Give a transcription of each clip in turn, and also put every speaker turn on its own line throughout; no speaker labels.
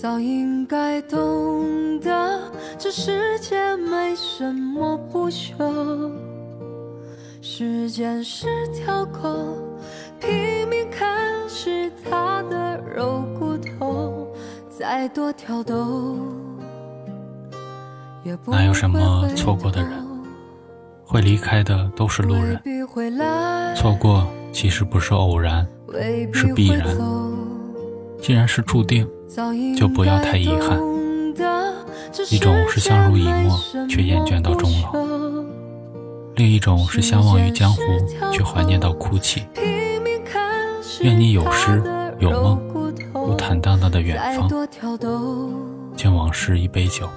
早应该懂得，这世界没什么不朽。时间是条狗，拼命啃食它的肉骨头，再多挑逗，也不
哪有什么错过的人？会离开的都是路人，错过其实不是偶然，是必然。既然是注定，就不要太遗憾。一种是相濡以沫却厌倦到终老，另一种是相忘于江湖却怀念到哭泣。愿你有诗有梦，有坦荡荡的远方，敬往事一杯酒，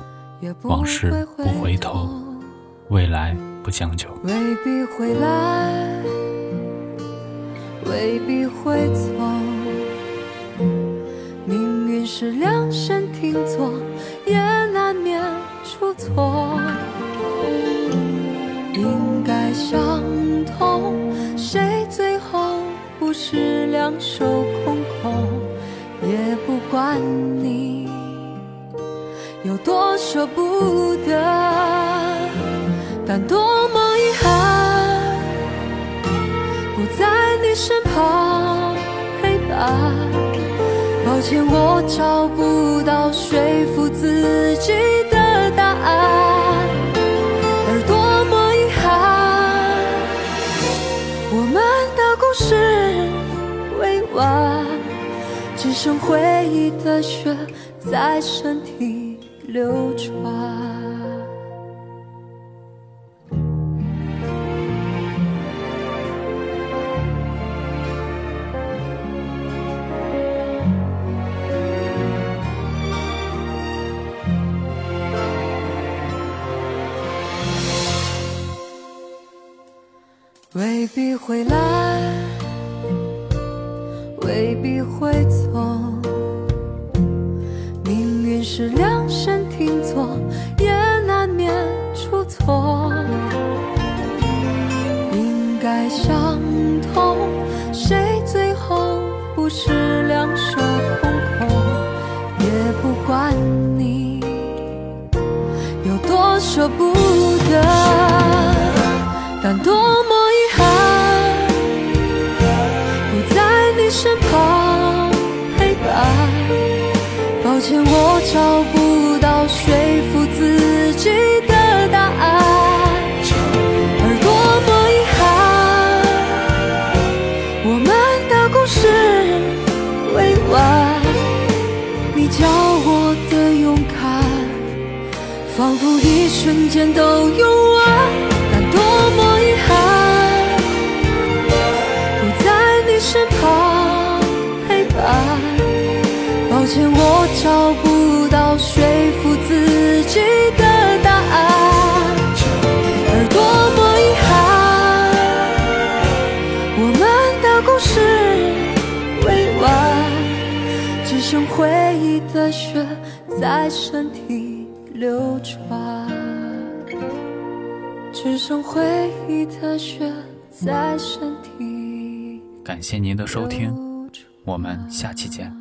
往事不回头，未来。不将就，
未必会来，未必会走。是量身定做，也难免出错。应该相同，谁最后不是两手空空？也不管你有多舍不得。但多么遗憾，不在你身旁。抱歉，我找不到说服自己的答案。而多么遗憾，我们的故事未完，只剩回忆的血在身体流转。未必会来，未必会走。命运是量身定做，也难免出错。应该相同，谁最后不是两手空空？也不管你有多舍不得，但多抱歉，我找不到说服自己的答案。而多么遗憾，我们的故事未完。你教我的勇敢，仿佛一瞬间都用完。但多么遗憾，不在你身旁陪伴。抱歉，我找不到说服自己的答案。而多么遗憾，我们的故事未完，只剩回忆的血在身体流转，只剩回忆的血在身体。
感谢您的收听，我们下期见。